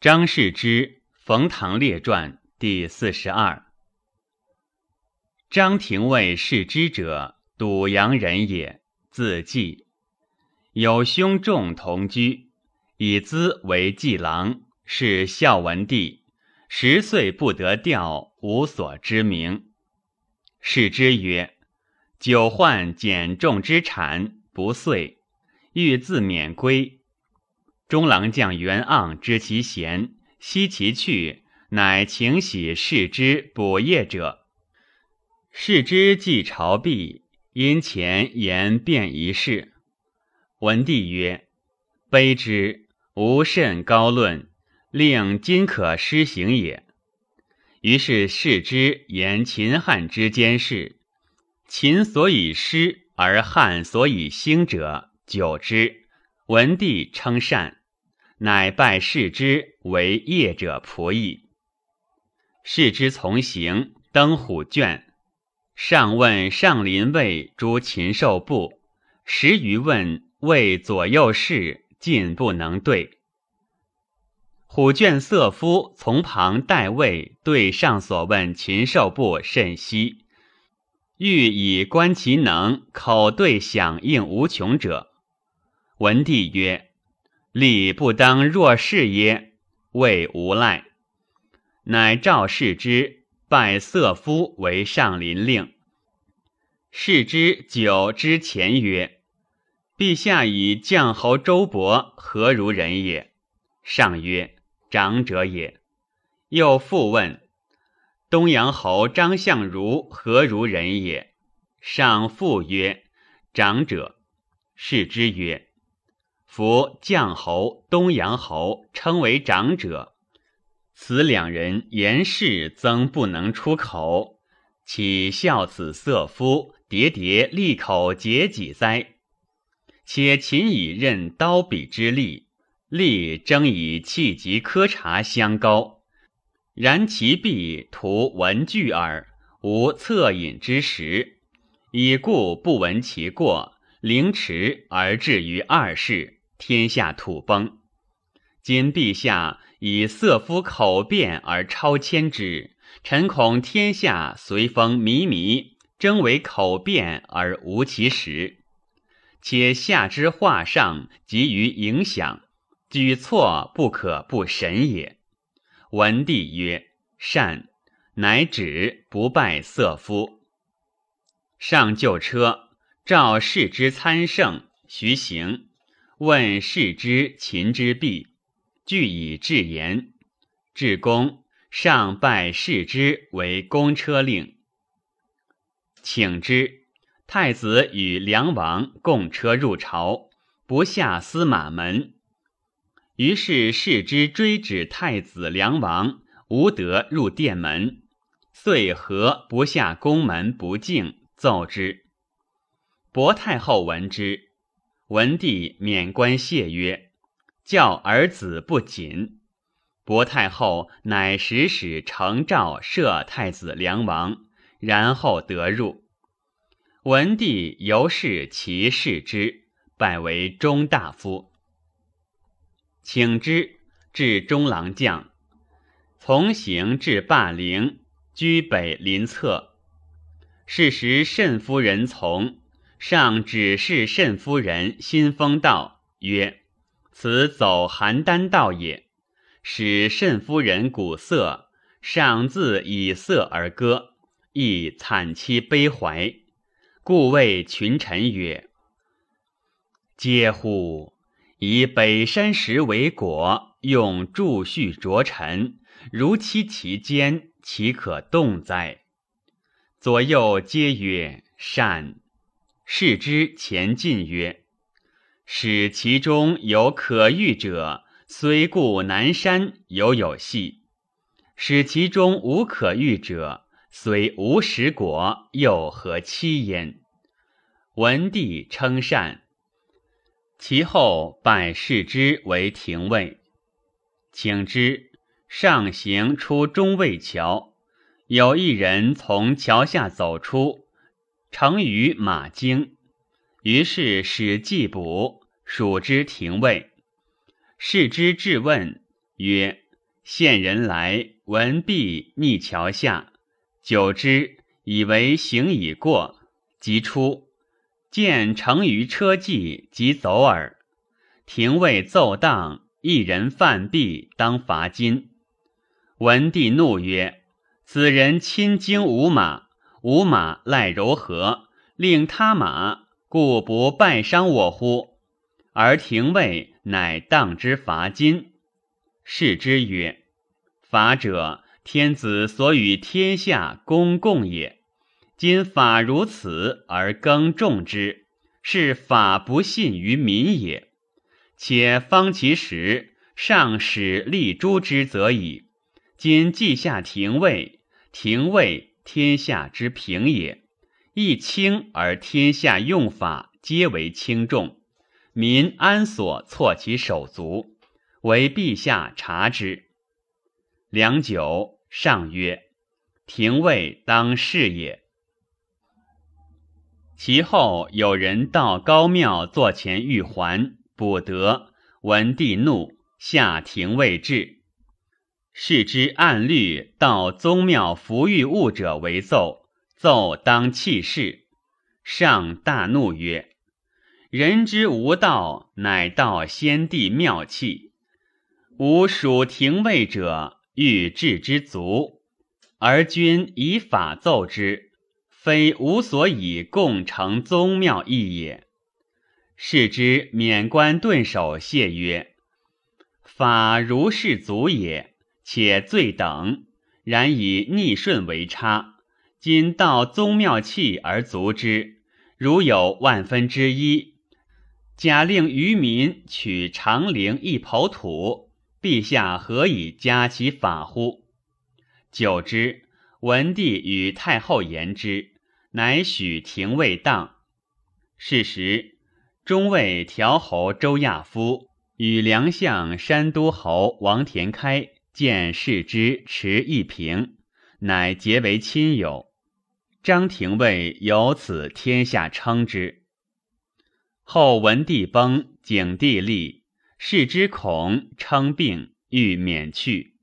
张氏之《冯唐列传》第四十二。张廷尉世之者，堵阳人也，字季。有兄仲同居，以资为季郎，是孝文帝。十岁不得调，无所知名。世之曰：“久患减重之产，不遂，欲自免归。”中郎将袁盎知其贤，悉其去，乃请喜视之补业者。视之既朝毕，因前言便一事。文帝曰：“卑之，无甚高论，令今可施行也。”于是视之言秦汉之间事，秦所以失而汉所以兴者，久之，文帝称善。乃拜世之为业者仆役。世之从行，登虎卷，上问上林尉诸禽兽部，十余问谓左右侍，尽不能对。虎卷色夫从旁代位，对上所问禽兽部甚稀，欲以观其能，口对响应无穷者。文帝曰。礼不当若是耶？谓无赖，乃召视之，拜色夫为上林令。视之久之前曰：“陛下以将侯周勃何如人也？”上曰：“长者也。”又复问：“东阳侯张相如何如人也？”上复曰：“长者。”视之曰。夫将侯、东阳侯称为长者，此两人言事曾不能出口，岂孝子色夫喋喋利口结己哉？且秦以任刀笔之力，力争以气急苛察相高，然其必图文具耳，无恻隐之实，以故不闻其过，凌迟而至于二世。天下土崩，今陛下以色夫口辩而超迁之，臣恐天下随风靡靡，争为口辩而无其实。且下之画上急于影响，举措不可不审也。文帝曰：“善。”乃止，不拜色夫。上就车，召士之参圣，徐行。问世之秦之弊，具以至言。至公上拜世之为公车令，请之。太子与梁王共车入朝，不下司马门。于是世之追止太子梁王，无得入殿门，遂何不下宫门不敬，奏之。薄太后闻之。文帝免官谢曰：“教儿子不谨。”薄太后乃使使承诏赦太子梁王，然后得入。文帝由是其视之，拜为中大夫。请之至中郎将，从行至霸陵，居北临侧。是时慎夫人从。上指示慎夫人新风道曰：“此走邯郸道也。”使慎夫人鼓瑟，上自以瑟而歌，亦惨凄悲怀，故谓群臣曰：“嗟乎！以北山石为果，用柱序着尘，如期其间，岂可动哉？”左右皆曰：“善。”视之前进曰：“使其中有可遇者，虽故南山犹有隙；使其中无可遇者，虽无实果，又何欺焉？”文帝称善。其后拜视之为廷尉，请之上行出中卫桥，有一人从桥下走出。乘于马经，于是使季卜属之廷尉。视之质问曰：“县人来，闻毕逆桥下，久之，以为行已过，即出，见乘于车骑，即走耳。廷尉奏当，一人犯弊，当罚金。文帝怒曰：“此人亲经五马，五马赖柔和，令他马，故不败伤我乎？”而廷尉乃当之罚金。是之曰：“法者，天子所与天下公共也。今法如此而更重之，是法不信于民也。且方其时，上使立诛之则矣。今既下廷尉，廷尉天下之平也。一轻而天下用法皆为轻重，民安所错其手足？为陛下察之。”良久，上曰：“廷尉当事也。”其后有人到高庙坐前欲还，不得。文帝怒，下廷尉至，是之按律到宗庙服御物者为奏，奏当弃事。上大怒曰：“人之无道，乃道先帝妙器。吾属廷尉者。”欲治之足，而君以法奏之，非吾所以共成宗庙义也。是之免官顿首谢曰：“法如是足也，且罪等，然以逆顺为差。今道宗庙器而足之，如有万分之一，假令愚民取长陵一抔土。”陛下何以加其法乎？久之，文帝与太后言之，乃许廷尉当。是时，中尉调侯周亚夫与梁相山都侯王田开见视之持一平，乃结为亲友。张廷尉由此天下称之。后文帝崩，景帝立。视之恐称病，欲免去，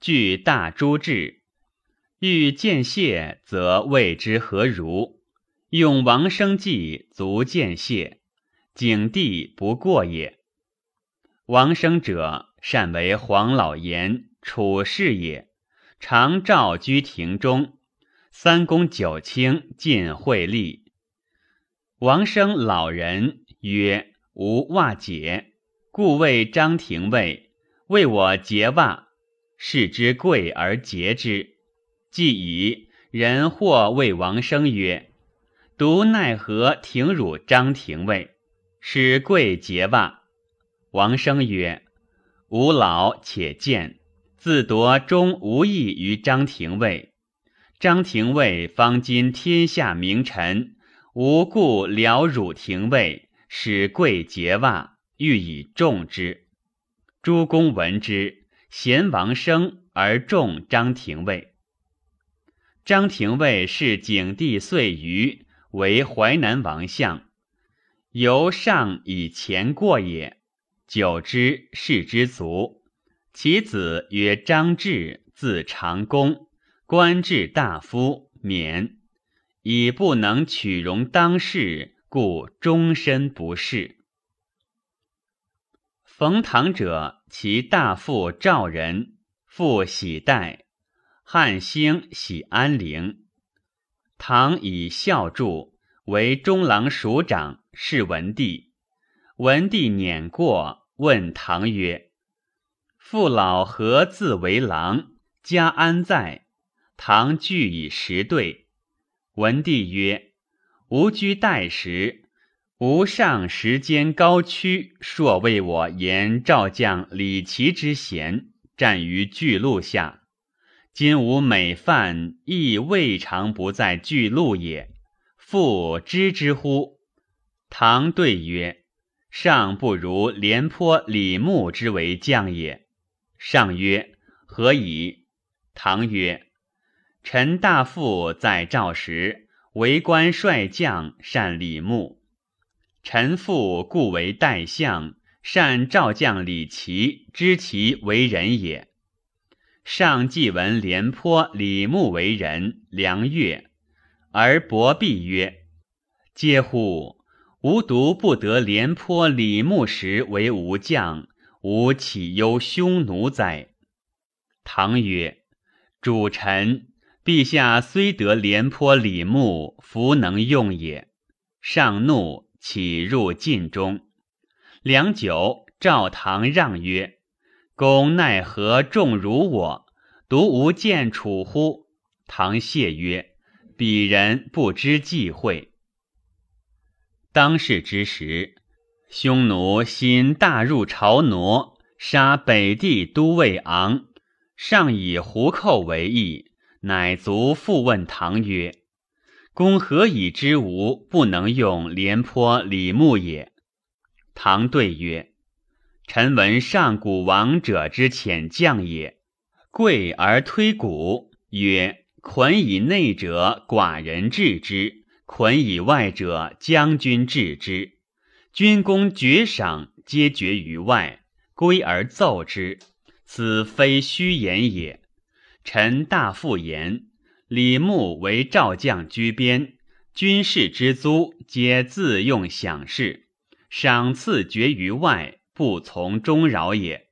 具大诸志，欲见谢，则谓之何如？用王生计，足见谢，景帝不过也。王生者，善为黄老言处事也，常召居庭中，三公九卿尽会立。王生老人曰：“吾袜解。”故谓张廷尉为我结袜，视之贵而结之。既已，人或谓王生曰：“独奈何廷辱张廷尉，使贵结袜？”王生曰：“吾老且见，自夺终无益于张廷尉。张廷尉方今天下名臣，无故了辱廷尉，使贵结袜。”欲以重之，诸公闻之，贤王生而重张廷尉。张廷尉是景帝遂余为淮南王相，由上以前过也。久之，世之足。其子曰张志，字长公，官至大夫，免，以不能取容当世，故终身不仕。冯唐者，其大父赵人，父喜代，汉兴喜安陵。唐以孝著，为中郎署长，是文帝。文帝辇过，问唐曰：“父老何自为郎？家安在？”唐具以实对。文帝曰：“吾居代时。”吾上时间高屈，朔为我言赵将李琦之贤，战于巨鹿下。今吾每饭，亦未尝不在巨鹿也。父知之乎？唐对曰：“上不如廉颇、李牧之为将也。”上曰：“何以？”唐曰：“臣大父在赵时，为官帅将，善李牧。”臣父故为代相，善赵将李琦，知其为人也。上既闻廉颇、李牧为人，良悦，而伯必曰：“嗟乎！吾独不得廉颇、李牧时为吾将，吾岂忧匈奴哉？”唐曰：“主臣，陛下虽得廉颇、李牧，弗能用也。”上怒，起入晋中。良久，赵唐让曰：“公奈何重辱我？独无见楚乎？”唐谢曰：“鄙人不知忌讳。”当世之时，匈奴新大入朝挪，杀北地都尉昂，上以胡寇为义，乃卒复问唐曰：“公何以知吾不能用廉颇、李牧也？”唐对曰：“臣闻上古王者之遣将也。”贵而推古，曰：“捆以内者，寡人治之；捆以外者，将军治之。军功爵赏皆决于外，归而奏之，此非虚言也。臣大复言：李牧为赵将居边，军事之租皆自用享事，赏赐决于外，不从中扰也。”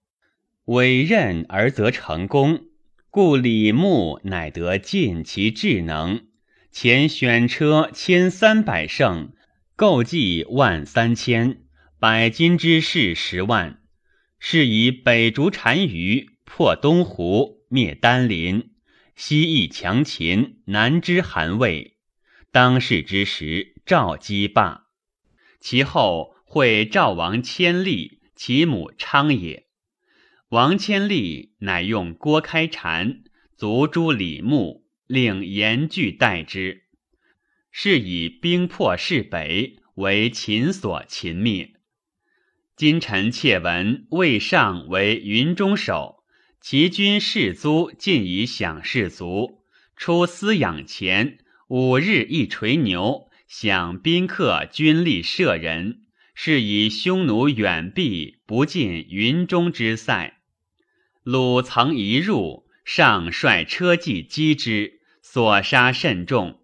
委任而得成功，故李牧乃得尽其智能。前选车千三百乘，购计万三千，百金之士十万。是以北逐单于，破东胡，灭丹林，西益强秦，南之韩魏。当世之时，赵姬霸。其后会赵王千利，其母昌也。王千利乃用郭开禅卒诛李牧，令严拒代之。是以兵破势北，为秦所擒灭。今臣妾闻魏尚为云中守，其军士卒尽以享士卒，出饲养钱，五日一垂牛，享宾客军力舍人。是以匈奴远避，不进云中之塞。鲁曾一入，上率车骑击之，所杀甚众。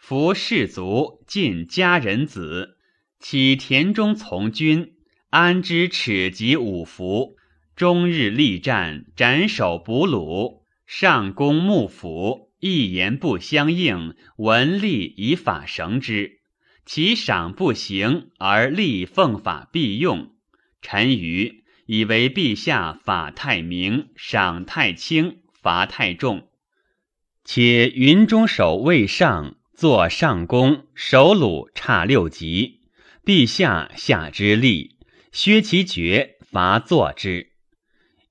夫士卒尽家人子，岂田中从军？安知耻及五服？终日力战，斩首捕虏，上攻幕府，一言不相应，文吏以法绳之。其赏不行，而吏奉法必用。臣愚。以为陛下法太明，赏太轻，罚太重。且云中守卫上坐上公，守鲁差六级。陛下下之吏，削其爵，罚坐之。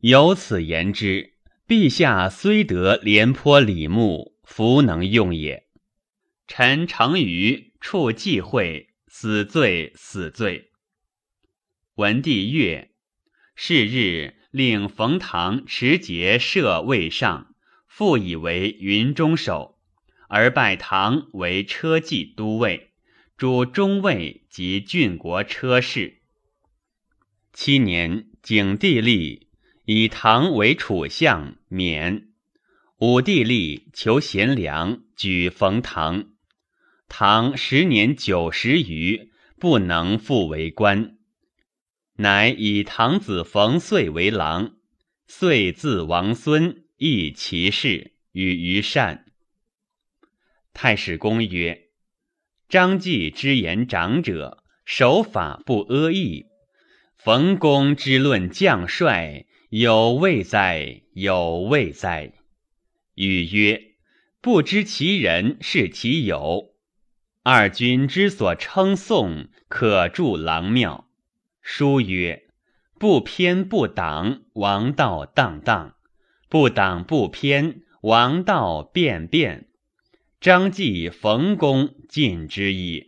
由此言之，陛下虽得廉颇、李牧，弗能用也。臣诚于处忌讳，死罪，死罪。文帝曰。是日，令冯唐持节设卫上，复以为云中守，而拜唐为车骑都尉，主中尉及郡国车事。七年，景帝立，以唐为楚相，免。武帝立，求贤良，举冯唐。唐十年九十余，不能复为官。乃以唐子冯遂为郎，遂字王孙，亦其事，与于善。太史公曰：“张继之言长者，守法不阿义。冯公之论将帅，有位哉？有位哉？”语曰：“不知其人是其友。二君之所称颂，可助郎庙。”书曰：“不偏不党，王道荡荡；不党不偏，王道变变。张继、冯公尽之矣。”